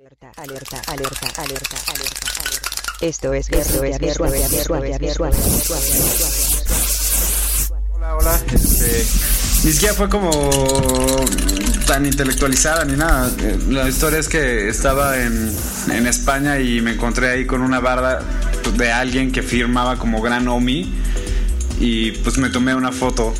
Alerta, alerta, alerta, alerta, alerta, alerta. Esto es Esto es visual, visual, visual, visual, Hola, hola. Este, ni siquiera fue como tan intelectualizada ni nada. La historia es que estaba en, en España y me encontré ahí con una barda de alguien que firmaba como Gran Omi. Y pues me tomé una foto.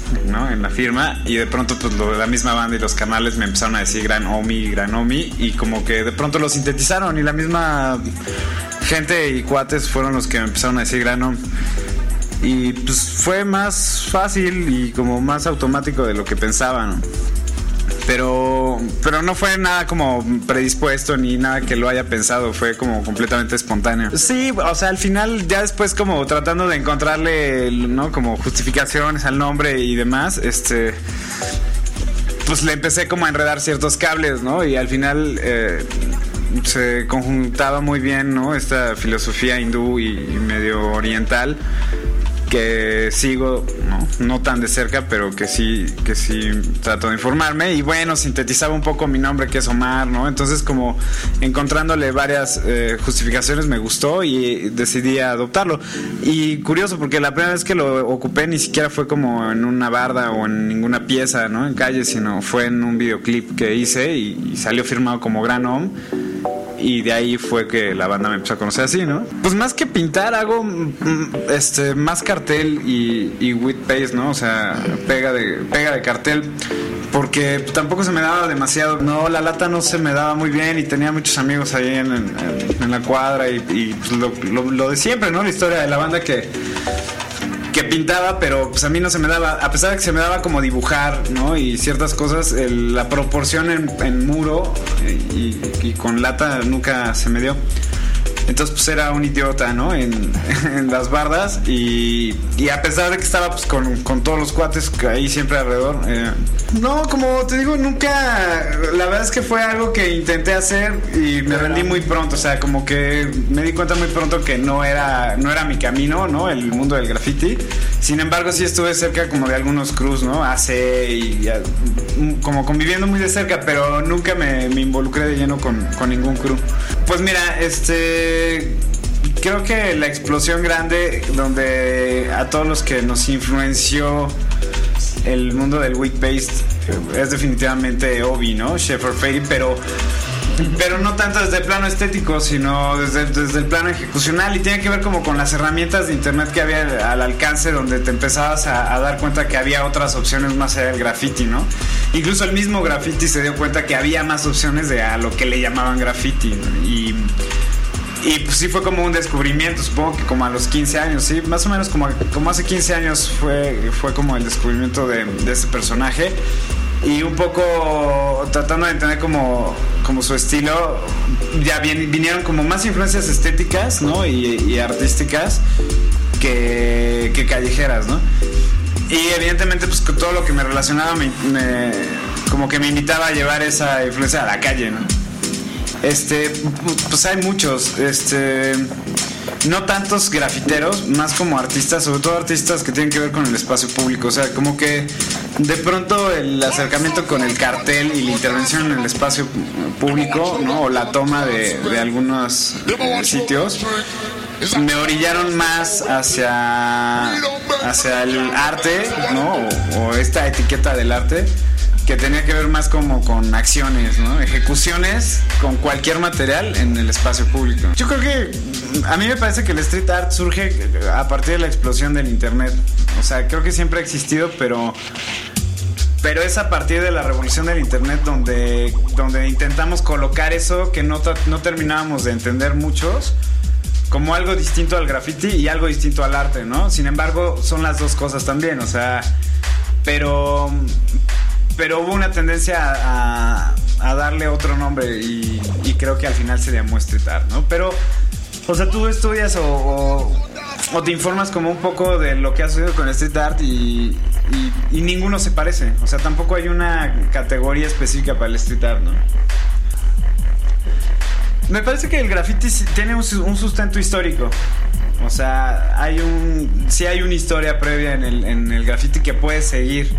En la firma y de pronto pues la misma banda y los canales me empezaron a decir Gran Omi, Gran Omi y como que de pronto lo sintetizaron y la misma gente y cuates fueron los que me empezaron a decir Gran Omi. Y pues fue más fácil y como más automático de lo que pensaba, ¿no? Pero, pero no fue nada como predispuesto ni nada que lo haya pensado, fue como completamente espontáneo. Sí, o sea, al final ya después como tratando de encontrarle, ¿no? Como justificaciones al nombre y demás, este pues le empecé como a enredar ciertos cables, ¿no? Y al final eh, se conjuntaba muy bien, ¿no? Esta filosofía hindú y, medio oriental que sigo, ¿no? tan de cerca, pero que sí, que sí trato de informarme. Y bueno, sintetizaba un poco mi nombre, que es Omar, ¿no? Entonces, como encontrándole varias eh, justificaciones, me gustó y decidí adoptarlo. Y curioso, porque la primera vez que lo ocupé ni siquiera fue como en una barda o en ninguna pieza, ¿no? En calle, sino fue en un videoclip que hice y, y salió firmado como Gran Om y de ahí fue que la banda me empezó a conocer así, ¿no? Pues más que pintar hago mm, este más cartel y, y with paste, ¿no? O sea, pega de pega de cartel porque tampoco se me daba demasiado, no, la lata no se me daba muy bien y tenía muchos amigos ahí en, la cuadra y, y, pues, lo de siempre, ¿no? La historia de la banda que que pintaba, pero pues a mí no se me daba, a pesar de que se me daba como dibujar, ¿no? Y ciertas cosas, el- la proporción en, muro eh, y con lata nunca se me dio. Entonces pues era un idiota, ¿no? En, en las bardas y, y a pesar de que estaba pues con, con todos los cuates ahí siempre alrededor. eh, no, como te digo, nunca, la verdad es que fue algo que intenté hacer y me rendí muy pronto, o sea, como que me di cuenta muy pronto que no era, no era mi camino, ¿no? El mundo del graffiti. Sin embargo, sí estuve cerca como de algunos crews, ¿no? AC y ya, mm, como conviviendo muy de cerca, pero nunca me, me involucré de lleno con, con ningún crew. Pues mira, este creo que la explosión grande donde a todos los que nos influenció el mundo del weak paste eh, es definitivamente Obi, ¿no? Shepard Fairey, pero pero no tanto desde el plano estético, sino desde, desde el plano ejecucional y tiene que ver como con las herramientas de internet que había al alcance donde te empezabas a, a dar cuenta que había otras opciones más allá del graffiti, ¿no? Incluso el mismo graffiti se dio cuenta que había más opciones de a lo que le llamaban graffiti ¿no? y y pues sí fue como un descubrimiento, supongo que como a los 15 años, sí, más o menos como, como hace 15 años fue, fue como el descubrimiento de, de este personaje. Y un poco tratando de entender como, como su estilo, ya vin- vinieron como más influencias estéticas, ¿no? Y, y artísticas que, callejeras, ¿no? Y evidentemente pues todo lo que me relacionaba me- como que me invitaba a llevar esa influencia a la calle, ¿no? Este, pues hay muchos, este, no tantos grafiteros, más como artistas, sobre todo artistas que tienen que ver con el espacio público, o sea, como que de pronto el acercamiento con el cartel y la intervención en el espacio público, ¿no? O la toma de, de algunos eh, sitios me orillaron más hacia hacia el arte, ¿no? O, o esta etiqueta del arte que tenía que ver más como con acciones. Ejecuciones con cualquier material en el espacio público. Yo creo que a mí me parece que el street art surge a partir de la explosión del internet. O sea, creo que siempre ha existido, pero pero es a partir de la revolución del internet donde, donde intentamos colocar eso que no, no terminábamos de entender muchos como algo distinto al graffiti y algo distinto al arte, ¿no? Sin embargo, son las dos cosas también, o sea, pero, pero hubo una tendencia a, darle otro nombre y, creo que al final se llamó street art, ¿no? Pero, o sea, tú estudias o, te informas como un poco de lo que ha sucedido con street art y, ninguno se parece, o sea, tampoco hay una categoría específica para el street art, ¿no? Me parece que el graffiti tiene un, un sustento histórico. O sea, hay un. Sí hay una historia previa en el, en el graffiti que puede seguir.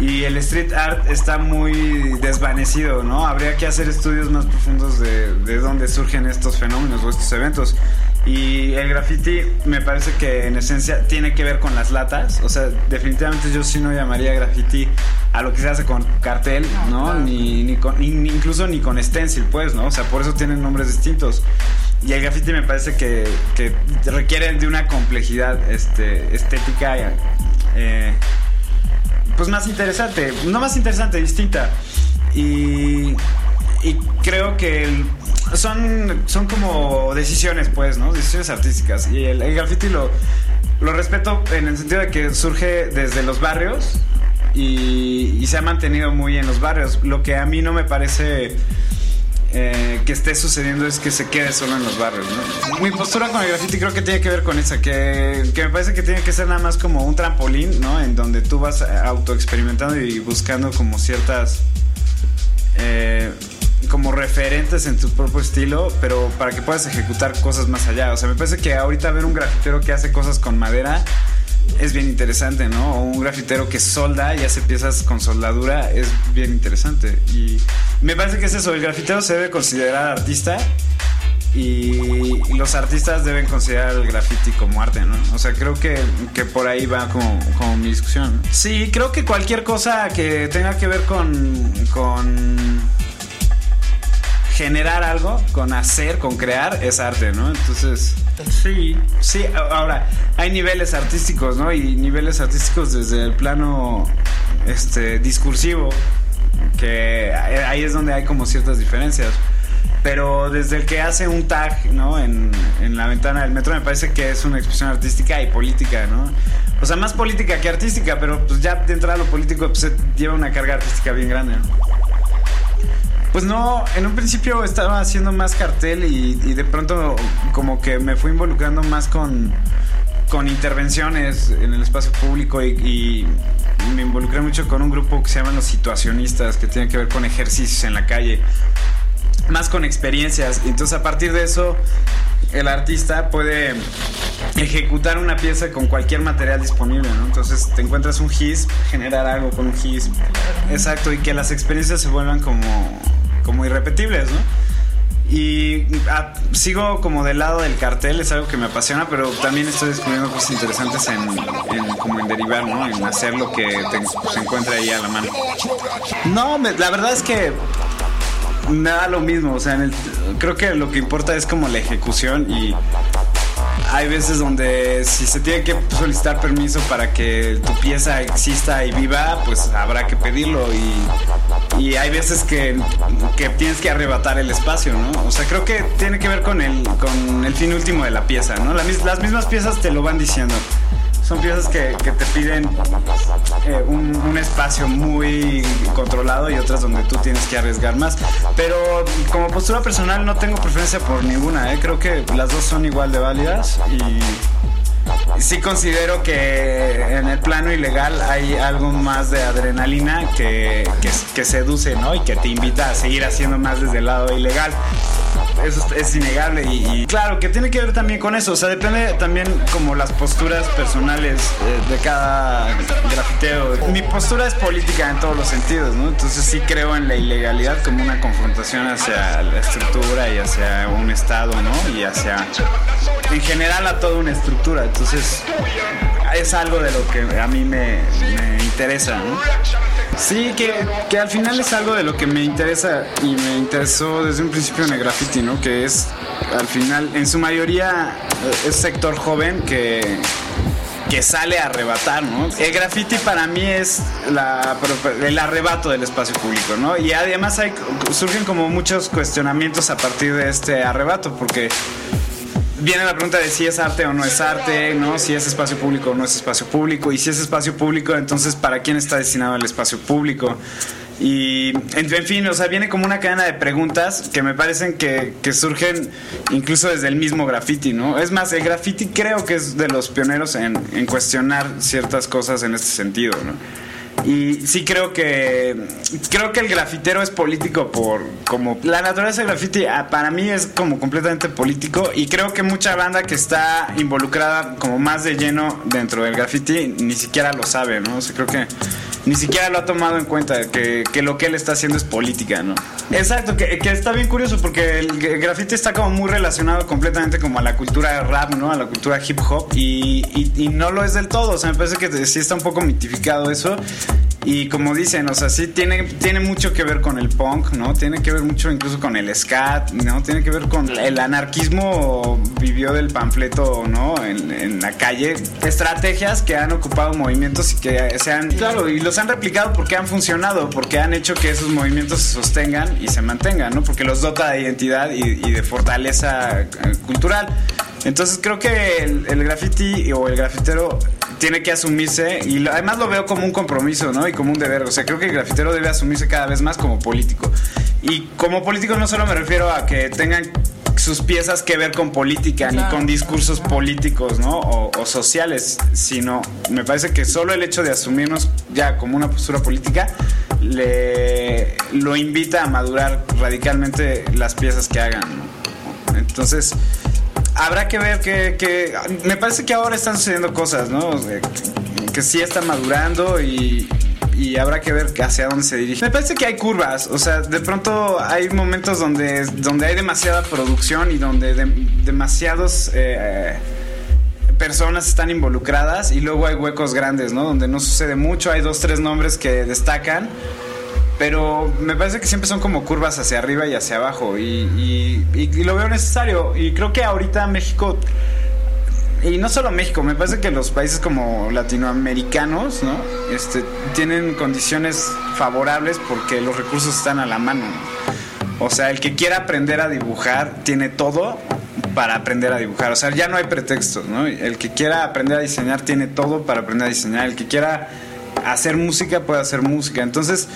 Y el street art está muy desvanecido, ¿no? Habría que hacer estudios más profundos de, de dónde surgen estos fenómenos o estos eventos. Y el graffiti me parece que en esencia tiene que ver con las latas. O sea, definitivamente yo sí no llamaría graffiti a lo que se hace con cartel, ¿no? Ni, ni, con, incluso ni con stencil, pues, ¿no? O sea, por eso tienen nombres distintos. Y el graffiti me parece que, que requiere de una complejidad este, estética eh, pues más interesante. No más interesante, distinta. Y, y creo que son, son como decisiones, pues, ¿no? Decisiones artísticas. Y el, el graffiti lo, lo respeto en el sentido de que surge desde los barrios y, se ha mantenido muy en los barrios. Lo que a mí no me parece eh, que esté sucediendo es que se quede solo en los barrios. Mi postura con el graffiti creo que tiene que ver con esa, que, que me parece que tiene que ser nada más como un trampolín, ¿no? En donde tú vas autoexperimentando y buscando como ciertas... Eh, como referentes en tu propio estilo, pero para que puedas ejecutar cosas más allá. O sea, me parece que ahorita ver un grafitero que hace cosas con madera es bien interesante, ¿no? O un grafitero que solda y hace piezas con soldadura es bien interesante. Y me parece que es eso, el grafitero se debe considerar artista y los artistas deben considerar el graffiti como arte, ¿no? O sea, creo que, que por ahí va como, como, mi discusión. Sí, creo que cualquier cosa que tenga que ver con, con generar algo, con hacer, con crear, es arte, ¿no? Entonces, sí, sí, ahora, hay niveles artísticos, ¿no? Y niveles artísticos desde el plano este, discursivo, que ahí es donde hay como ciertas diferencias. Pero desde el que hace un tag, ¿no? En, en la ventana del metro, me parece que es una expresión artística y política, ¿no? O sea, más política que artística, pero pues ya de entrada lo político pues, lleva una carga artística bien grande, ¿no? Pues no, en un principio estaba haciendo más cartel y, y de pronto como que me fui involucrando más con, con intervenciones en el espacio público y, y, me involucré mucho con un grupo que se llaman los situacionistas, que tiene que ver con ejercicios en la calle, más con experiencias. Entonces a partir de eso el artista puede ejecutar una pieza con cualquier material disponible, ¿no? Entonces te encuentras un GIS, generar algo con un GIS. Exacto, y que las experiencias se vuelvan como como irrepetibles, ¿no? Y ah, sigo como del lado del cartel, es algo que me apasiona, pero también estoy descubriendo cosas interesantes en, como en derivar, ¿no? En hacer lo que se encuentra ahí a la mano. No, la verdad es que me da lo mismo, o sea, en el, creo que lo que importa es como la ejecución y hay veces donde si se tiene que solicitar permiso para que tu pieza exista y viva, pues habrá que pedirlo y, y hay veces que, que, tienes que arrebatar el espacio, ¿no? O sea, creo que tiene que ver con el, con el fin último de la pieza, ¿no? las mismas piezas te lo van diciendo son piezas que, que te piden eh, un, un, espacio muy controlado y otras donde tú tienes que arriesgar más. Pero como postura personal no tengo preferencia por ninguna, ¿eh? creo que las dos son igual de válidas y sí considero que en el plano ilegal hay algo más de adrenalina que, que, seduce, ¿no? Y que te invita a seguir haciendo más desde el lado ilegal. Eso es innegable y, claro que tiene que ver también con eso, o sea, depende también como las posturas personales eh, de cada grafiteo. Mi postura es política en todos los sentidos, ¿no? Entonces sí creo en la ilegalidad como una confrontación hacia la estructura y hacia un Estado, ¿no? Y hacia, en general, a toda una estructura. Entonces, es algo de lo que a mí me, interesa, ¿no? Sí, que, que, al final es algo de lo que me interesa y me interesó desde un principio en el graffiti, ¿no? Que es, al final, en su mayoría, es sector joven que, que sale a arrebatar, ¿no? El graffiti para mí es el arrebato del espacio público, ¿no? Y además surgen como muchos cuestionamientos a partir de este arrebato, porque viene la pregunta de si es arte o no es arte, ¿no? Si es espacio público o no es espacio público. Y si es espacio público, entonces, ¿para quién está destinado el espacio público? Y, en, fin, o sea, viene como una cadena de preguntas que me parecen que, surgen incluso desde el mismo graffiti, ¿no? Es más, el graffiti creo que es de los pioneros en, cuestionar ciertas cosas en este sentido, ¿no? Y sí creo que creo que el grafitero es político por como la naturaleza del graffiti para mí es como completamente político y creo que mucha banda que está involucrada como más de lleno dentro del graffiti ni siquiera lo sabe, ¿no? O sea, creo que ni siquiera lo ha tomado en cuenta, que, que lo que él está haciendo es política, ¿no? Exacto, que, que está bien curioso porque el, graffiti está como muy relacionado completamente como a la cultura rap, ¿no? A la cultura hip hop y, y, y no lo es del todo, o sea, me parece que sí está un poco mitificado eso y como dicen, o sea, sí tiene, tiene mucho que ver con el punk, ¿no? Tiene que ver mucho incluso con el scat, ¿no? Tiene que ver con el anarquismo vivió del panfleto, ¿no? En, en la calle. Estrategias que han ocupado movimientos y que se han, claro, y los han replicado porque han funcionado, porque han hecho que esos movimientos se sostengan y se mantengan, ¿no? Porque los dota de identidad y, de fortaleza eh, cultural. Entonces creo que el, el, graffiti o el grafitero tiene que asumirse y además lo veo como un compromiso, ¿no? Y como un deber. O sea, creo que el grafitero debe asumirse cada vez más como político. Y como político no solo me refiero a que tengan sus piezas que ver con política claro. ni con discursos políticos, ¿no? O, o, sociales, sino me parece que solo el hecho de asumirnos ya como una postura política le lo invita a madurar radicalmente las piezas que hagan. ¿no? Entonces habrá que ver que, que, me parece que ahora están sucediendo cosas, ¿no? Que, que sí está madurando y, y, habrá que ver hacia dónde se dirige. Me parece que hay curvas, o sea, de pronto hay momentos donde, donde hay demasiada producción y donde de, demasiados eh, personas están involucradas y luego hay huecos grandes, ¿no? Donde no sucede mucho, hay dos, tres nombres que destacan pero me parece que siempre son como curvas hacia arriba y hacia abajo y, y, lo veo necesario y creo que ahorita México y no solo México, me parece que los países como latinoamericanos, ¿no? Este, tienen condiciones favorables porque los recursos están a la mano. O sea, el que quiera aprender a dibujar tiene todo para aprender a dibujar. O sea, ya no hay pretextos, ¿no? El que quiera aprender a diseñar tiene todo para aprender a diseñar. El que quiera hacer música puede hacer música. Entonces,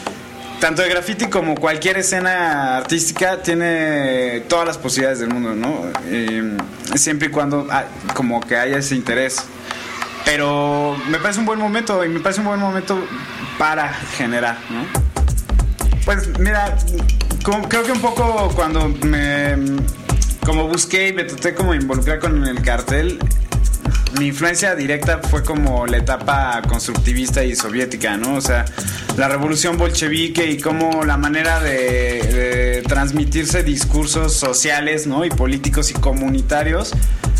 tanto el graffiti como cualquier escena artística tiene todas las posibilidades del mundo, ¿no? Siempre y cuando ah, como que haya ese interés. Pero me parece un buen momento y me parece un buen momento para generar, ¿no? Pues mira, creo que un poco cuando me como busqué y me traté como involucrar con el cartel, mi influencia directa fue como la etapa constructivista y soviética, ¿no? O sea, la revolución bolchevique y como la manera de, transmitirse discursos sociales, ¿no? Y políticos y comunitarios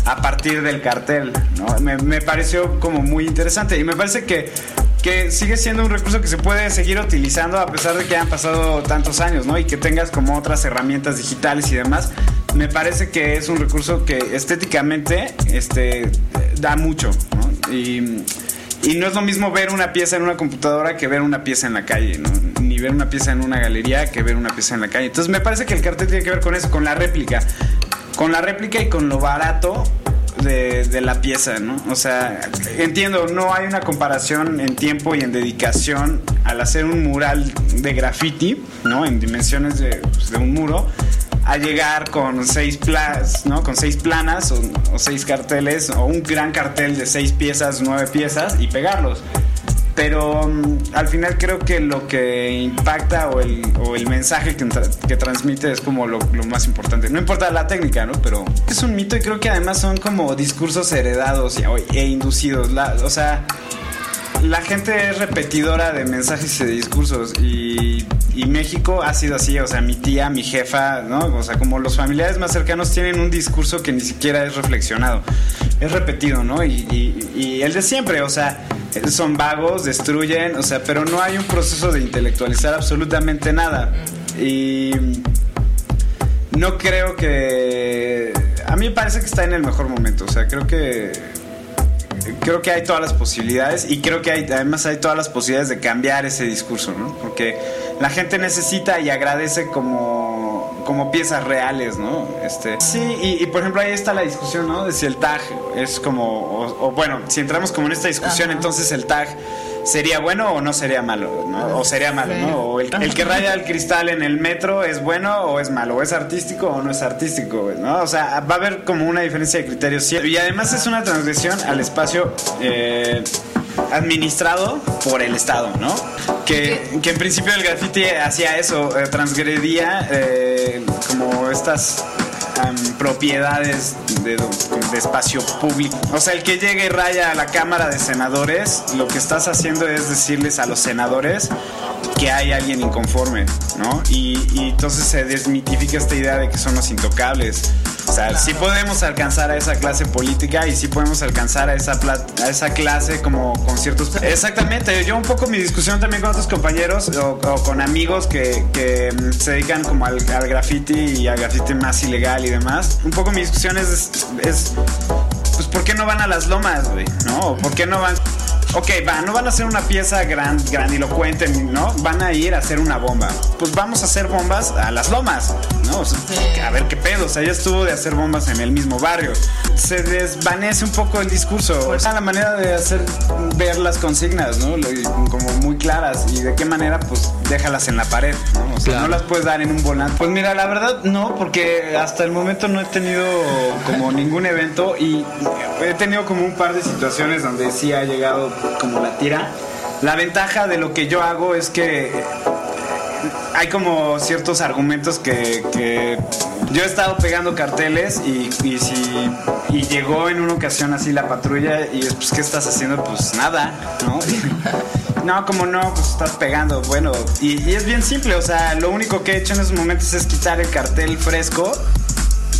a partir del cartel, ¿no? Me, me pareció como muy interesante y me parece que que sigue siendo un recurso que se puede seguir utilizando a pesar de que han pasado tantos años, ¿no? Y que tengas como otras herramientas digitales y demás. Me parece que es un recurso que estéticamente este, da mucho. Y, no es lo mismo ver una pieza en una computadora que ver una pieza en la calle. Ni ver una pieza en una galería que ver una pieza en la calle. Entonces me parece que el cartel tiene que ver con eso, con la réplica. Con la réplica y con lo barato de, la pieza, ¿no? O sea, entiendo, no hay una comparación en tiempo y en dedicación al hacer un mural de graffiti, ¿no? En dimensiones de, pues, de un muro, a llegar con seis planas, ¿no? Con seis planas o, o, seis carteles o un gran cartel de seis piezas, nueve piezas y pegarlos. Pero um, al final creo que lo que impacta o el, o el mensaje que, que, transmite es como lo, lo, más importante. No importa la técnica, ¿no? Pero es un mito y creo que además son como discursos heredados e inducidos. La, o sea, la gente es repetidora de mensajes y de discursos y, y, México ha sido así, o sea, mi tía, mi jefa, ¿no? O sea, como los familiares más cercanos tienen un discurso que ni siquiera es reflexionado, es repetido, ¿no? Y, y, el de siempre, o sea, son vagos, destruyen, o sea, pero no hay un proceso de intelectualizar absolutamente nada. Y no creo que... A mí me parece que está en el mejor momento, o sea, creo que creo que hay todas las posibilidades y creo que hay, además hay todas las posibilidades de cambiar ese discurso, ¿no? Porque la gente necesita y agradece como, como piezas reales, ¿no? Este, sí, y, y, por ejemplo ahí está la discusión, ¿no? De si el tag es como, o, o bueno, si entramos como en esta discusión, Ajá. entonces el tag sería bueno o no sería malo, ¿no? O sería malo, sí. ¿no? O el, el, que raya el cristal en el metro es bueno o es malo, o es artístico o no es artístico, ¿no? O sea, va a haber como una diferencia de criterios. Y además es una transgresión al espacio eh, administrado por el Estado, ¿no? Que, que en principio el graffiti hacía eso, eh, transgredía eh, como estas um, propiedades de, de espacio público. O sea, el que llegue y raya a la Cámara de Senadores, lo que estás haciendo es decirles a los senadores que hay alguien inconforme, ¿no? Y, y entonces se desmitifica esta idea de que son los intocables. O sea, sí podemos alcanzar a esa clase política y sí podemos alcanzar a esa, a esa clase como con ciertos... Exactamente, yo un poco mi discusión también con otros compañeros o, o con amigos que, que, mm, se dedican como al, al graffiti y al graffiti más ilegal y demás. Un poco mi discusión es, es pues ¿por qué no van a las lomas, güey? ¿No? ¿O ¿Por qué no van? Ok, va, no van a hacer una pieza gran, grandilocuente, ¿no? Van a ir a hacer una bomba. Pues vamos a hacer bombas a las lomas, ¿no? O sea, a ver qué pedo. O sea, ya estuvo de hacer bombas en el mismo barrio. Se desvanece un poco el discurso. O sea, la manera de hacer ver las consignas, ¿no? Como muy claras. Y de qué manera, pues déjalas en la pared, ¿no? O sea, Claro. no las puedes dar en un volante. Pues mira, la verdad no, porque hasta el momento no he tenido como ningún evento y he tenido como un par de situaciones donde sí ha llegado como la tira. La ventaja de lo que yo hago es que hay como ciertos argumentos que, que yo he estado pegando carteles y, y si y llegó en una ocasión así la patrulla y es, pues qué estás haciendo pues nada no no como no pues estás pegando bueno y, es bien simple o sea lo único que he hecho en esos momentos es quitar el cartel fresco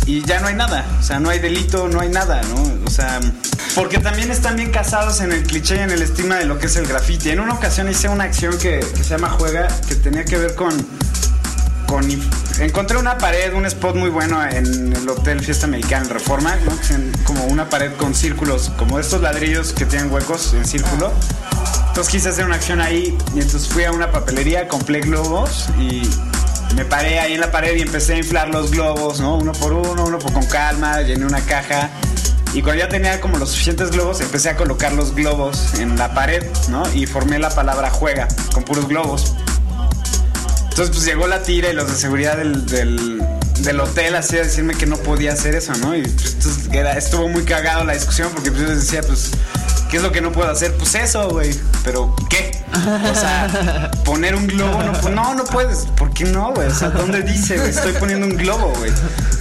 y ya no hay nada, o sea, no hay delito, no hay nada, ¿no? O sea, porque también están bien casados en el cliché y en el estigma de lo que es el graffiti. En una ocasión hice una acción que se llama Juega, que tenía que ver con, con... Encontré una pared, un spot muy bueno en el Hotel Fiesta Americana en Reforma, como una pared con círculos, como estos ladrillos que tienen huecos en círculo. Entonces quise hacer una acción ahí y entonces fui a una papelería, compré globos y me paré ahí en la pared y empecé a inflar los globos, ¿no? Uno por uno, uno por con calma, llené una caja. Y cuando ya tenía como los suficientes globos, empecé a colocar los globos en la pared, ¿no? Y formé la palabra juega con puros globos. Entonces pues llegó la tira y los de seguridad del, del, del hotel así a decirme que no podía hacer eso, ¿no? Y pues, entonces, era- estuvo muy cagado la discusión porque pues, yo les decía, pues, ¿qué es lo que no puedo hacer? Pues eso, güey. Pero, ¿qué? O sea, poner un globo, no, pues, no, no puedes. ¿Por qué no, güey? O sea, ¿dónde dice, güey? Estoy poniendo un globo, güey.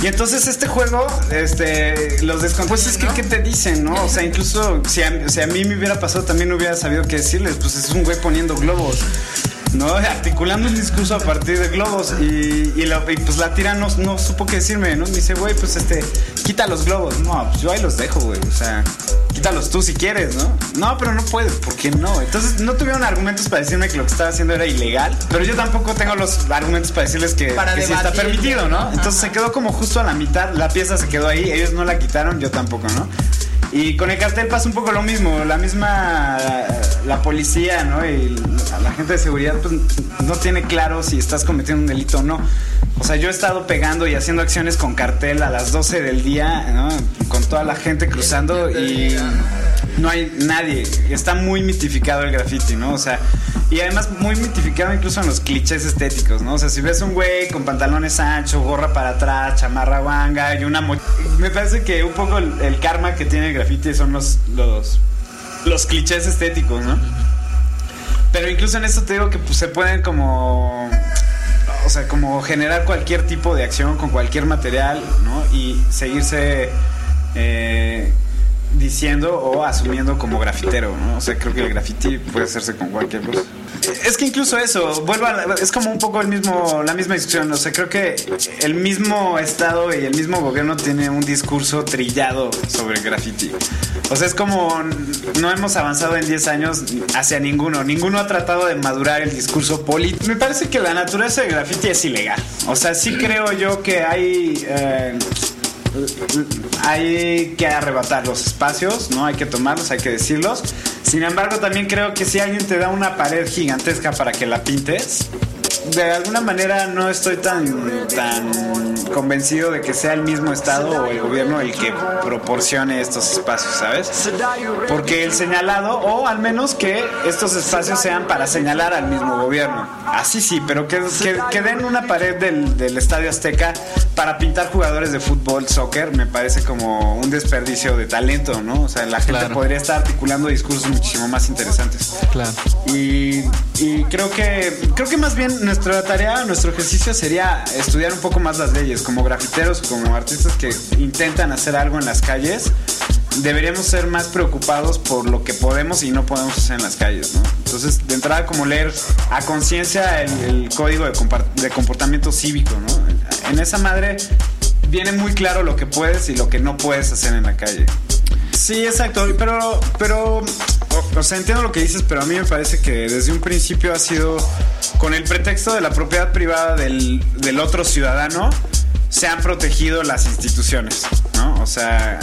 Y entonces este juego, este, los descon... Pues es que, ¿qué te dicen, no? O sea, incluso si a, si a mí me hubiera pasado, también no hubiera sabido qué decirles. Pues es un güey poniendo globos. ¿No? Articulando un discurso a partir de globos. Y, y la- y, pues la tira no, no supo qué decirme, ¿no? Me dice, güey, pues este, quita los globos. No, pues yo ahí los dejo, güey. O sea, quítalos tú si quieres, ¿no? No, pero no puedes, ¿por qué no? Entonces no tuvieron argumentos para decirme que lo que estaba haciendo era ilegal. Pero yo tampoco tengo los argumentos para decirles que, Para que sí está permitido, ¿no? Entonces se quedó como justo a la mitad. La pieza se quedó ahí. Ellos no la quitaron, yo tampoco, ¿no? Y con el cartel pasa un poco lo mismo, la misma la policía, ¿no? Y la, la gente de seguridad pues, no tiene claro si estás cometiendo un delito o no. O sea, yo he estado pegando y haciendo acciones con cartel a las 12 del día, ¿no? Con toda la gente cruzando y no hay nadie. Está muy mitificado el graffiti, ¿no? O sea, y además muy mitificado incluso en los clichés estéticos, ¿no? O sea, si ves un güey con pantalones anchos, gorra para atrás, chamarra guanga y una mo- Me parece que un poco el, el karma que tiene el graffiti son los, los, los clichés estéticos, ¿no? Pero incluso en esto te digo que pues, se pueden como... O sea, como generar cualquier tipo de acción con cualquier material, ¿no? Y seguirse... eh, diciendo o asumiendo como grafitero, ¿no? O sea, creo que el graffiti puede hacerse con cualquier cosa. Es que incluso eso, la- es como un poco el mismo, la misma discusión. O sea, creo que el mismo Estado y el mismo gobierno tiene un discurso trillado sobre el graffiti. O sea, es como no hemos avanzado en 10 años hacia ninguno. Ninguno ha tratado de madurar el discurso político. Me parece que la naturaleza del graffiti es ilegal. O sea, sí creo yo que hay... eh, hay que arrebatar los espacios, ¿no? Hay que tomarlos, hay que decirlos. Sin embargo, también creo que si alguien te da una pared gigantesca para que la pintes, de alguna manera no estoy tan, tan convencido de que sea el mismo Estado o el gobierno el que proporcione estos espacios, ¿sabes? Porque el señalado, o al menos que estos espacios sean para señalar al mismo gobierno. Así sí, pero que, que, que den una pared del, del Estadio Azteca para pintar jugadores de fútbol, soccer, me parece como un desperdicio de talento, ¿no? O sea, la gente Claro. podría estar articulando discursos muchísimo más interesantes. Claro. Y, y creo que creo que más bien nuestra tarea, nuestro ejercicio sería estudiar un poco más las leyes, como grafiteros, como artistas que intentan hacer algo en las calles. Deberíamos ser más preocupados por lo que podemos y no podemos hacer en las calles, ¿no? Entonces, de entrada, como leer a conciencia el, el código de, de comportamiento cívico, ¿no? En esa madre viene muy claro lo que puedes y lo que no puedes hacer en la calle. Sí, exacto, pero, pero, o, o sea, entiendo lo que dices, pero a mí me parece que desde un principio ha sido con el pretexto de la propiedad privada del, del otro ciudadano, se han protegido las instituciones, ¿no? O sea,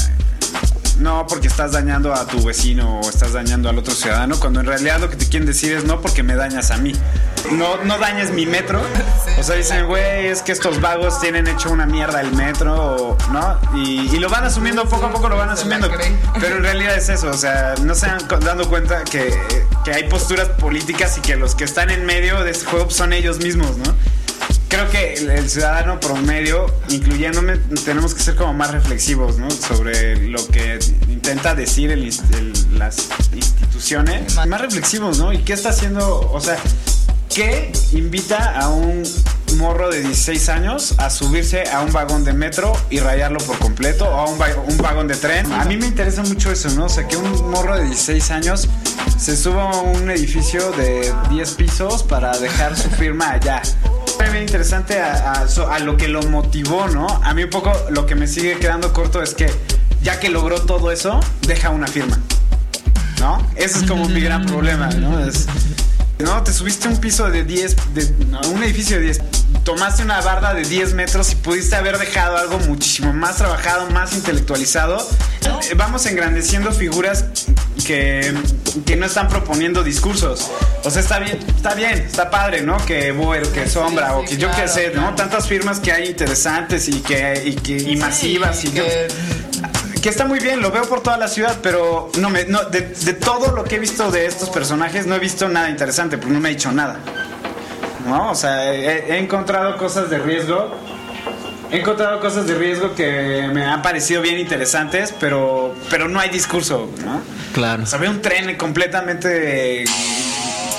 no porque estás dañando a tu vecino o estás dañando al otro ciudadano, cuando en realidad lo que te quieren decir es no porque me dañas a mí. No, no dañes mi metro. O sea, dicen, güey, es que estos vagos tienen hecho una mierda el metro, ¿no? Y, y lo van asumiendo, poco a poco lo van asumiendo. Pero en realidad es eso, o sea, no se han dando cuenta que, que hay posturas políticas y que los que están en medio de este juego son ellos mismos, ¿no? Creo que el, el ciudadano promedio, incluyéndome, tenemos que ser como más reflexivos, ¿no? Sobre lo que intenta decir el el- las instituciones. Más reflexivos, ¿no? ¿Y qué está haciendo? O sea, ¿qué invita a un morro de 16 años a subirse a un vagón de metro y rayarlo por completo o a un, va- un vagón de tren? A mí me interesa mucho eso, ¿no? O sea, que un morro de 16 años se suba a un edificio de 10 pisos para dejar su firma allá. Interesante a, lo que lo motivó, ¿no? A mí un poco lo que me sigue quedando corto es que ya que logró todo eso, deja una firma. ¿No? Ese es como mi gran problema, ¿no? No, te subiste a un piso de 10, de, un edificio de 10, tomaste una barda de 10 metros y pudiste haber dejado algo muchísimo más trabajado, más intelectualizado. Vamos engrandeciendo figuras que, que no están proponiendo discursos. O sea, está bien, está bien, está padre, ¿no? Que Boer, que Sombra, o que yo qué sé, ¿no? claro. Tantas firmas que hay interesantes y que, y que y masivas y que, que está muy bien, lo veo por toda la ciudad, pero no me, no, de, de todo lo que he visto de estos personajes, no he visto nada interesante, porque no me ha dicho nada. ¿No? O sea, he, he encontrado cosas de riesgo. He encontrado cosas de riesgo que me han parecido bien interesantes, pero, pero no hay discurso, ¿no? Claro. O sea, veo un tren completamente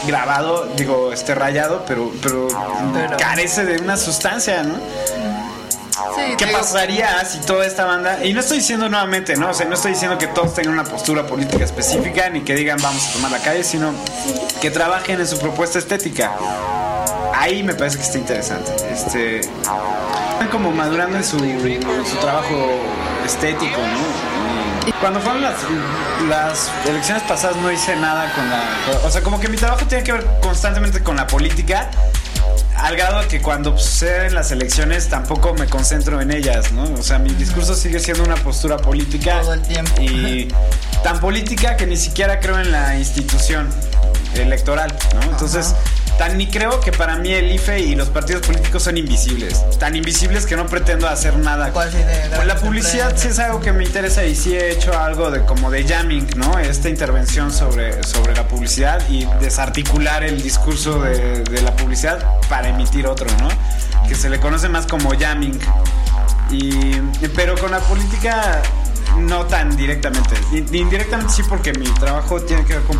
grabado, digo, este rayado, pero, pero, Pero- carece de una sustancia, ¿no? Sí, ¿Qué digo, pasaría si toda esta banda, y no estoy diciendo nuevamente, no, o sea, no estoy diciendo que todos tengan una postura política específica ni que digan vamos a tomar la calle, sino que trabajen en su propuesta estética. Ahí me parece que está interesante. Este, están como madurando en su, su trabajo estético, ¿no? Y cuando fueron las, las elecciones pasadas no hice nada con la... O sea, como que mi trabajo tiene que ver constantemente con la política, al grado que cuando suceden las elecciones tampoco me concentro en ellas, ¿no? O sea, mi discurso sigue siendo una postura política. Todo el tiempo. Y tan política que ni siquiera creo en la institución electoral, ¿no? Entonces, tan ni creo que para mí el IFE y los partidos políticos son invisibles. Tan invisibles que no pretendo hacer nada. Sí de Pues la publicidad sí es algo que me interesa y sí he hecho algo de como de jamming, ¿no? Esta intervención sobre, sobre la publicidad y desarticular el discurso de, de la publicidad para emitir otro, ¿no? Que se le conoce más como jamming. Y, pero con la política no tan directamente. In- Indirectamente sí porque mi trabajo tiene que ver con,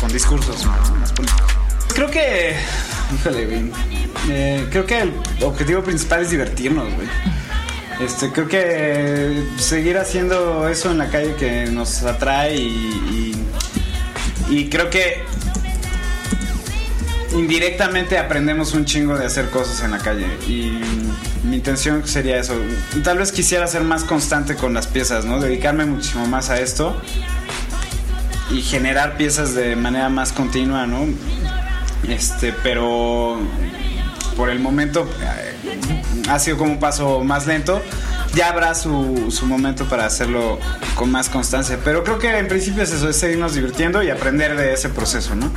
con, discursos más políticos. Creo que, híjole, güey, eh, creo que el objetivo principal es divertirnos, güey. Este, creo que seguir haciendo eso en la calle que nos atrae y, y, y creo que indirectamente aprendemos un chingo de hacer cosas en la calle y mi intención sería eso. Tal vez quisiera ser más constante con las piezas, ¿no? Dedicarme muchísimo más a esto y generar piezas de manera más continua, ¿no? Este, pero por el momento eh, ha sido como un paso más lento. Ya habrá su, su momento para hacerlo con más constancia. Pero creo que en principio es eso, es seguirnos divirtiendo y aprender de ese proceso, ¿no?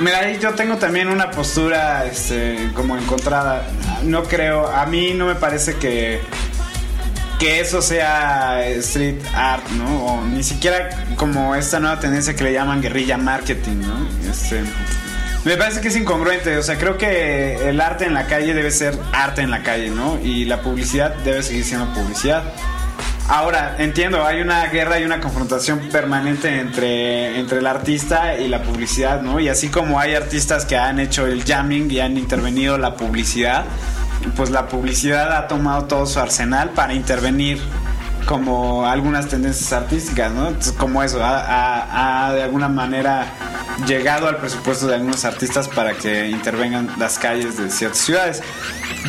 Mira, yo tengo también una postura este, como encontrada. No creo, a mí no me parece que, que eso sea street art, ¿no? O ni siquiera como esta nueva tendencia que le llaman guerrilla marketing, ¿no? Este, Me parece que es incongruente, o sea, creo que el arte en la calle debe ser arte en la calle, ¿no? Y la publicidad debe seguir siendo publicidad. Ahora, entiendo, hay una guerra y una confrontación permanente entre, entre el artista y la publicidad, ¿no? Y así como hay artistas que han hecho el jamming y han intervenido la publicidad, pues la publicidad ha tomado todo su arsenal para intervenir como algunas tendencias artísticas, ¿no? Como eso, de alguna manera llegado al presupuesto de algunos artistas para que intervengan las calles de ciertas ciudades.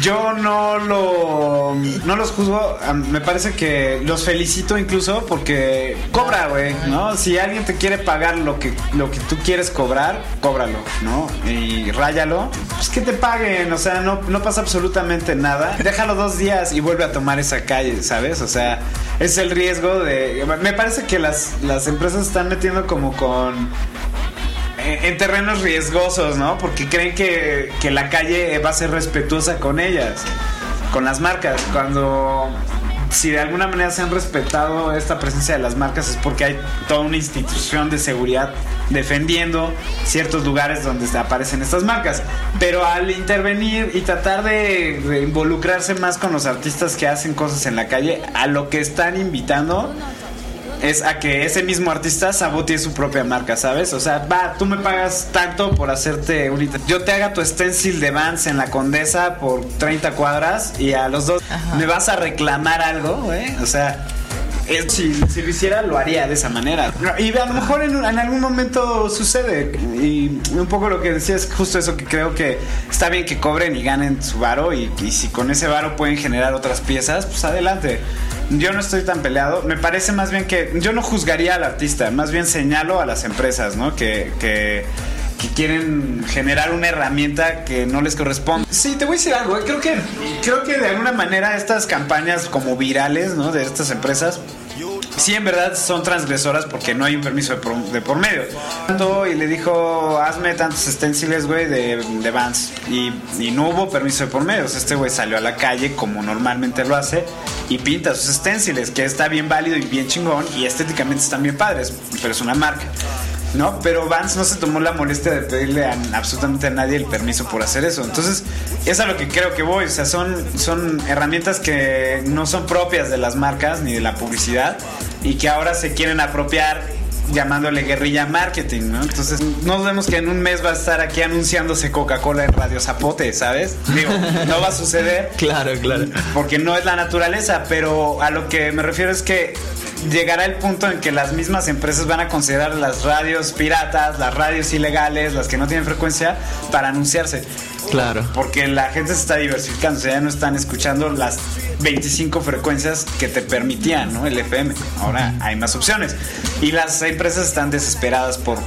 Yo no lo no los juzgo, me parece que los felicito incluso porque cobra, güey, ¿no? Si alguien te quiere pagar lo que lo que tú quieres cobrar, cóbralo, ¿no? Y ráyalo, pues que te paguen, o sea, no, no pasa absolutamente nada. Déjalo dos días y vuelve a tomar esa calle, ¿sabes? O sea, es el riesgo de... Me parece que las, las empresas están metiendo como con en terrenos riesgosos, ¿no? Porque creen que, que, la calle va a ser respetuosa con ellas, con las marcas. Cuando si de alguna manera se han respetado esta presencia de las marcas es porque hay toda una institución de seguridad defendiendo ciertos lugares donde aparecen estas marcas. Pero al intervenir y tratar de, de involucrarse más con los artistas que hacen cosas en la calle, a lo que están invitando es a que ese mismo artista sabote su propia marca, ¿sabes? O sea, va, tú me pagas tanto por hacerte un... Yo te haga tu stencil de Vans en la Condesa por 30 cuadras y a los dos me vas a reclamar algo, ¿eh? O sea... Si, si, lo hiciera, lo haría de esa manera. Y a lo mejor en, algún momento sucede. Y un poco lo que decía es justo eso, que creo que está bien que cobren y ganen su varo. Y, y si con ese varo pueden generar otras piezas, pues adelante. Yo no estoy tan peleado. Me parece más bien que yo no juzgaría al artista, más bien señalo a las empresas, ¿no? Que, que, quieren generar una herramienta que no les corresponde. Sí, te voy a decir algo. ¿eh? Creo que, creo que de alguna manera estas campañas como virales, ¿no? De estas empresas sí en verdad son transgresoras porque no hay un permiso de por, medio. Y le dijo, hazme tantos stenciles, güey, de, de Vans. Y, y, no hubo permiso de por medio. este güey salió a la calle como normalmente lo hace y pinta sus stenciles, que está bien válido y bien chingón y estéticamente están bien padres, pero es una marca. ¿no? Pero Vance no se tomó la molestia de pedirle a absolutamente a nadie el permiso por hacer eso. Entonces, es a lo que creo que voy. O sea, son, son herramientas que no son propias de las marcas ni de la publicidad y que ahora se quieren apropiar llamándole guerrilla marketing, ¿no? Entonces, no vemos que en un mes va a estar aquí anunciándose Coca-Cola en Radio Zapote, ¿sabes? Digo, no va a suceder. claro, claro. Porque no es la naturaleza, pero a lo que me refiero es que llegará el punto en que las mismas empresas van a considerar las radios piratas, las radios ilegales, las que no tienen frecuencia, para anunciarse. Claro. Porque la gente se está diversificando, o sea, ya no están escuchando las 25 frecuencias que te permitían, ¿no? El FM. Ahora hay más opciones. Y las empresas están desesperadas por,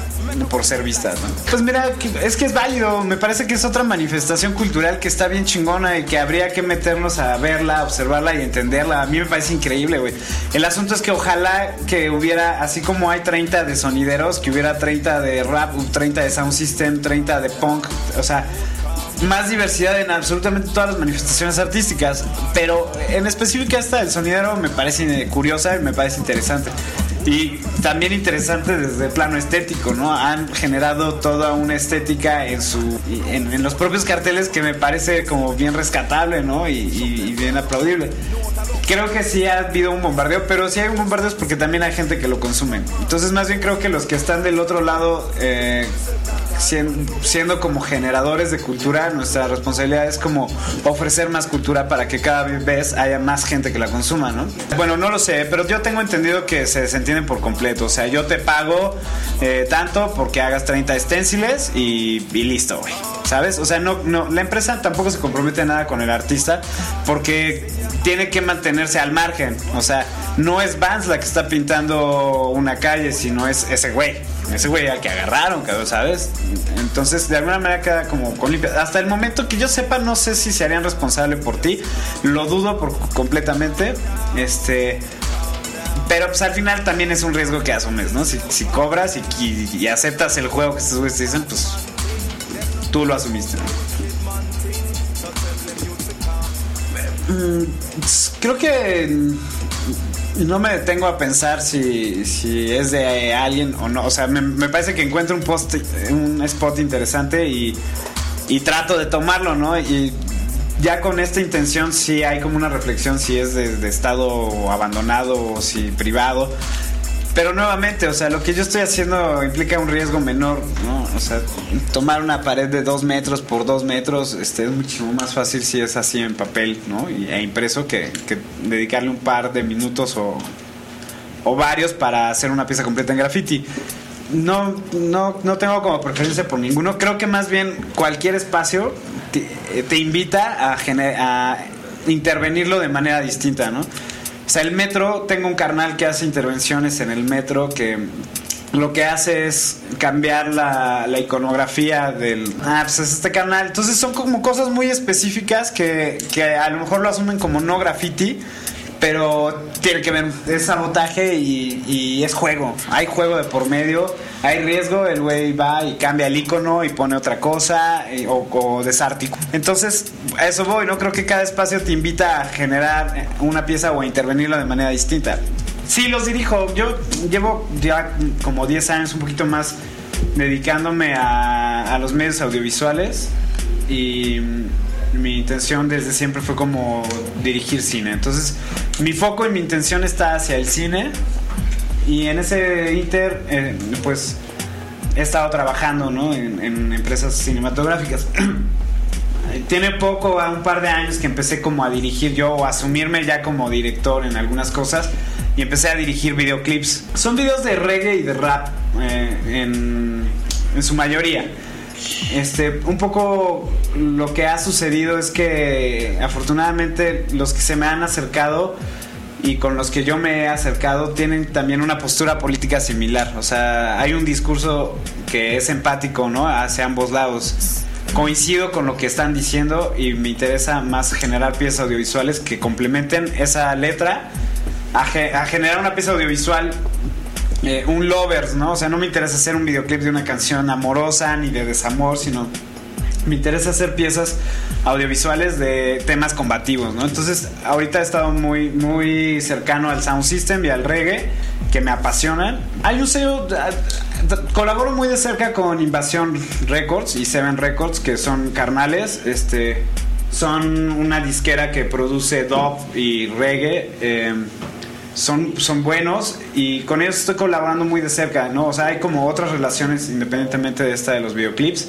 por ser vistas, ¿no? Pues mira, es que es válido. Me parece que es otra manifestación cultural que está bien chingona y que habría que meternos a verla, observarla y entenderla. A mí me parece increíble, güey. El asunto es que ojalá que hubiera, así como hay 30 de sonideros, que hubiera 30 de rap, 30 de sound system, 30 de punk. O sea, más diversidad en absolutamente todas las manifestaciones artísticas, pero en específico esta del sonidero me parece curiosa y me parece interesante. Y también interesante desde el plano estético, ¿no? Han generado toda una estética en su en, los propios carteles que me parece como bien rescatable, ¿no? Y, bien aplaudible. Creo que sí ha habido un bombardeo, pero si hay un bombardeo es porque también hay gente que lo consume. Entonces, más bien creo que los que están del otro lado eh, siendo, como generadores de cultura, nuestra responsabilidad es como ofrecer más cultura para que cada vez haya más gente que la consuma, ¿no? Bueno, no lo sé, pero yo tengo entendido que se desentienden por completo. O sea, yo te pago eh, tanto porque hagas 30 stenciles y, listo, güey. ¿Sabes? O sea, no, no, la empresa tampoco se compromete nada con el artista porque tiene que mantenerse al margen. O sea, no es Vance la que está pintando una calle, sino es ese güey. Ese güey al que agarraron, ¿sabes? Entonces, de alguna manera queda como con limpia. Hasta el momento que yo sepa, no sé si se harían responsable por ti. Lo dudo por completamente. Este. Pero pues al final también es un riesgo que asumes, ¿no? Si, cobras y, aceptas el juego que estos güeyes te dicen, pues tú lo asumiste, mm, creo que no me detengo a pensar si, si es de alguien o no. O sea, me, me parece que encuentro un post, un spot interesante y, y trato de tomarlo, ¿no? Y ya con esta intención sí hay como una reflexión si es de estado abandonado o si privado. Pero nuevamente, o sea, lo que yo estoy haciendo implica un riesgo menor, ¿no? O sea, tomar una pared de dos metros por dos metros este, es muchísimo más fácil si es así en papel, ¿no? Y, e impreso que, dedicarle un par de minutos o, o varios para hacer una pieza completa en graffiti. No, no, no tengo como preferencia por ninguno. Creo que más bien cualquier espacio te, invita a, a intervenirlo de manera distinta, ¿no? O sea, el metro, tengo un carnal que hace intervenciones en el metro que lo que hace es cambiar la, la iconografía del... Ah, pues es este canal. Entonces son como cosas muy específicas que, que a lo mejor lo asumen como no graffiti, pero tiene que ver, es sabotaje y, y es juego. Hay juego de por medio, hay riesgo, el güey va y cambia el icono y pone otra cosa eh, o, o desarticula. Entonces, a eso voy, ¿no? Creo que cada espacio te invita a generar eh, una pieza o a intervenirla de manera distinta. Sí, los dirijo. Yo llevo ya como 10 años, un poquito más, dedicándome a, a los medios audiovisuales y mm, mi intención desde siempre fue como dirigir cine. Entonces, mi foco y mi intención está hacia el cine y en ese inter, eh, pues he estado trabajando ¿no? en, en empresas cinematográficas. Tiene poco, a un par de años que empecé como a dirigir yo o a asumirme ya como director en algunas cosas y empecé a dirigir videoclips. Son videos de reggae y de rap eh, en, en su mayoría. Este, un poco lo que ha sucedido es que afortunadamente los que se me han acercado y con los que yo me he acercado tienen también una postura política similar. O sea, hay un discurso que es empático, ¿no? Hacia ambos lados. Coincido con lo que están diciendo y me interesa más generar piezas audiovisuales que complementen esa letra a, ge- a generar una pieza audiovisual eh, un lovers, ¿no? O sea, no me interesa hacer un videoclip de una canción amorosa ni de desamor, sino me interesa hacer piezas audiovisuales de temas combativos, ¿no? Entonces, ahorita he estado muy, muy cercano al sound system y al reggae, que me apasionan. Hay un sello, ah, colaboro muy de cerca con Invasión Records y Seven Records, que son carnales, este, son una disquera que produce dub y reggae. eh, son, son buenos y con ellos estoy colaborando muy de cerca, ¿no? O sea, hay como otras relaciones independientemente de esta de los videoclips.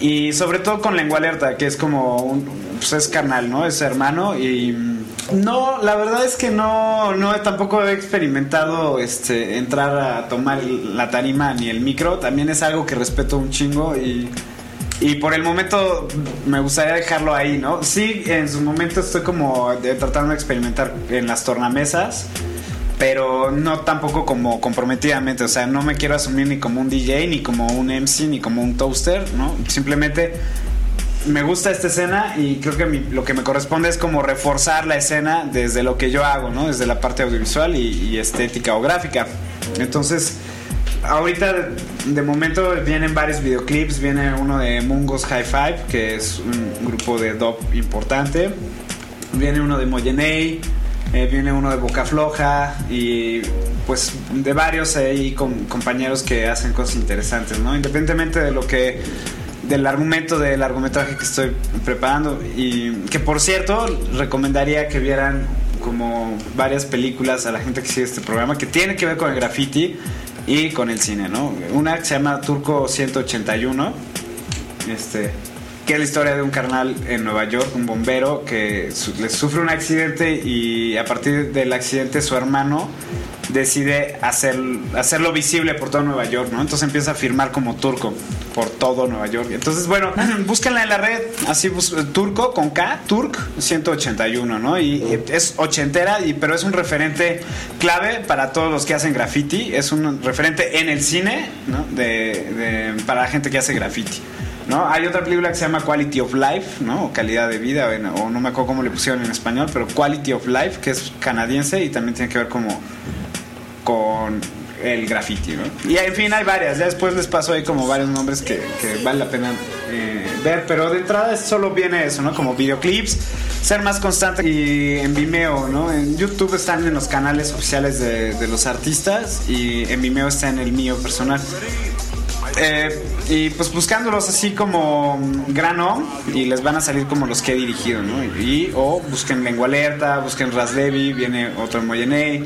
Y sobre todo con Lengua Alerta, que es como un, pues es carnal, ¿no? Es hermano y mm, no, la verdad es que no, no tampoco he experimentado este entrar a tomar la tarima ni el micro. También es algo que respeto un chingo y y por el momento me gustaría dejarlo ahí, ¿no? Sí, en su momento estoy como tratando de experimentar en las tornamesas, pero no tampoco como comprometidamente, o sea, no me quiero asumir ni como un DJ, ni como un MC, ni como un toaster, ¿no? Simplemente me gusta esta escena y creo que mi- lo que me corresponde es como reforzar la escena desde lo que yo hago, ¿no? Desde la parte audiovisual y, y estética o gráfica. Entonces, ahorita de, momento vienen varios videoclips, viene uno de Mungos High Five, que es un grupo de dub importante, viene uno de Moyenei, eh, viene uno de Boca Floja y pues de varios ahí con compañeros que hacen cosas interesantes, ¿no? Independientemente de lo que del argumento del largometraje que estoy preparando y que por cierto recomendaría que vieran como varias películas a la gente que sigue este programa que tiene que ver con el graffiti y con el cine, ¿no? Una que se llama Turco 181, este, que es la historia de un carnal en Nueva York, un bombero que su- le sufre un accidente y a partir del accidente su hermano decide hacer, hacerlo visible por todo Nueva York, ¿no? Entonces empieza a firmar como turco por todo Nueva York. Entonces, bueno, búsquenla en la red, así turco con K, Turk 181, ¿no? Y eh, es ochentera, y, pero es un referente clave para todos los que hacen graffiti, es un referente en el cine, ¿no? De, de- para la gente que hace graffiti. ¿No? Hay otra película que se llama Quality of Life, ¿no? O calidad de vida, o, no me acuerdo cómo le pusieron en español, pero Quality of Life, que es canadiense y también tiene que ver como con el graffiti, ¿no? Y en fin, hay varias. Ya después les paso ahí como varios nombres que, vale la pena eh, ver, pero de entrada solo viene eso, ¿no? Como videoclips. ser más constante y en Vimeo, ¿no? En YouTube están en los canales oficiales de los artistas y en Vimeo está en el mío personal. Eh, y pues buscándolos así como grano y les van a salir como los que he dirigido, ¿no? Y, o busquen Lengua Alerta, busquen Rasdevi, viene otro Moyenei,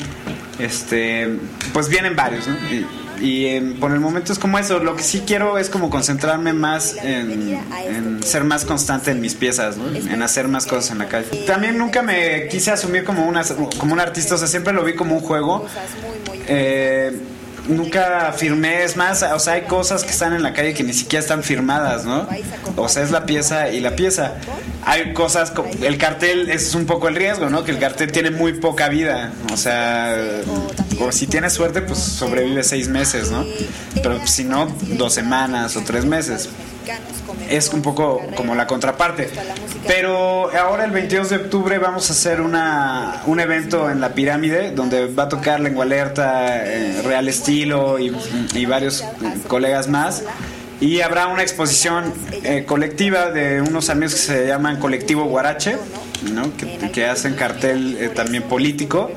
este, pues vienen varios, ¿no? Y, y por el momento es como eso. Lo que sí quiero es como concentrarme más en, en ser más constante en mis piezas, ¿no? en hacer más cosas en la calle. También nunca me quise asumir como, una, como un artista, o sea, siempre lo vi como un juego. Eh, nunca firmé, es más, o sea, hay cosas que están en la calle que ni siquiera están firmadas, ¿no? O sea, es la pieza y la pieza. Hay cosas, co- el cartel es un poco el riesgo, ¿no? Que el cartel tiene muy poca vida, o sea, o si tienes suerte, pues sobrevive seis meses, ¿no? Pero si no, dos semanas o tres meses. Es un poco como la contraparte. Pero ahora el 22 de octubre vamos a hacer una, un evento en la pirámide donde va a tocar Lengua Alerta, eh, Real Estilo y, y varios eh, colegas más. Y habrá una exposición eh, colectiva de unos amigos que se llaman Colectivo Guarache, ¿no? que, que hacen cartel eh, también político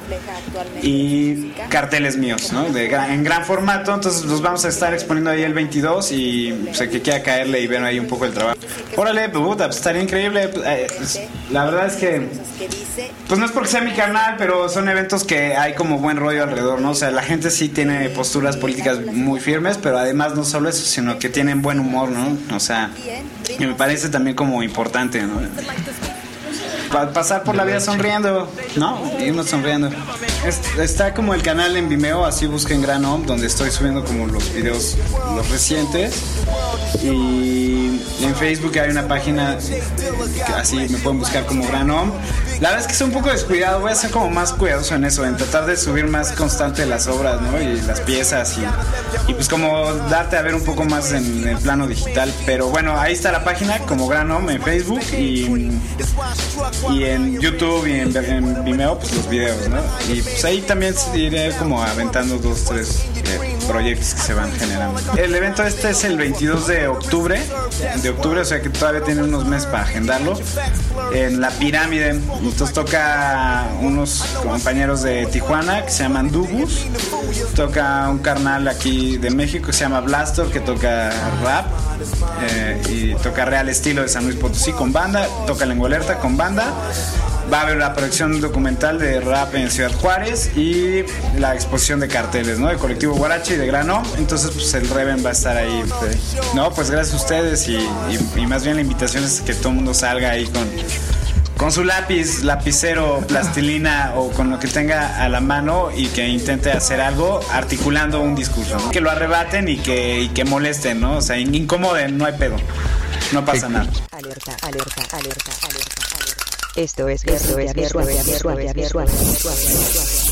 y carteles míos, ¿no? De gran- en gran formato. Entonces los vamos a estar exponiendo ahí el 22 y pues, el que quiera caerle y ver ahí un poco el trabajo. Órale, pues, puta, pues, estaría increíble. Eh, pues, la verdad es que, pues no es porque sea mi canal, pero son eventos que hay como buen rollo alrededor, ¿no? O sea, la gente sí tiene posturas políticas muy firmes, pero además no solo eso, sino que tienen buen humor, ¿no? O sea, y me parece también como importante, ¿no? Pa- pasar por la vida sonriendo, ¿no? Irnos sonriendo. Es- está como el canal en Vimeo, así busquen Gran Om, donde estoy subiendo como los videos, los recientes. Y en Facebook hay una página, que así me pueden buscar como Gran Om. La verdad es que soy un poco descuidado, voy a ser como más cuidadoso en eso, en tratar de subir más constante las obras, ¿no? Y las piezas y, y pues como darte a ver un poco más en el plano digital. Pero bueno, ahí está la página como Gran Om en Facebook y y en YouTube y en, en Vimeo pues los videos, ¿no? Y pues ahí también iré como aventando dos, tres eh, proyectos que se van generando. El evento este es el 22 de octubre, de octubre, o sea que todavía tiene unos meses para agendarlo, en la pirámide. Entonces toca unos compañeros de Tijuana que se llaman Dubus, toca un carnal aquí de México que se llama Blastor que toca rap. eh, y toca Real Estilo de San Luis Potosí con banda, toca Lengua Alerta con banda. Va a haber la producción documental de rap en Ciudad Juárez y la exposición de carteles, ¿no? De Colectivo Guarache y de Grano. Entonces, pues el Reven va a estar ahí. pues, No, pues gracias a ustedes y, y- y más bien la invitación es que todo el mundo salga ahí con, con su lápiz, lapicero, plastilina o con lo que tenga a la mano y que intente hacer algo articulando un discurso. ¿no? Que lo arrebaten y que, y que molesten, ¿no? O sea, in- incomoden, no hay pedo. No pasa nada. Alerta, alerta, alerta, alerta. Esto es Guerrilla Visual, Visual, Visual, Visual, Visual.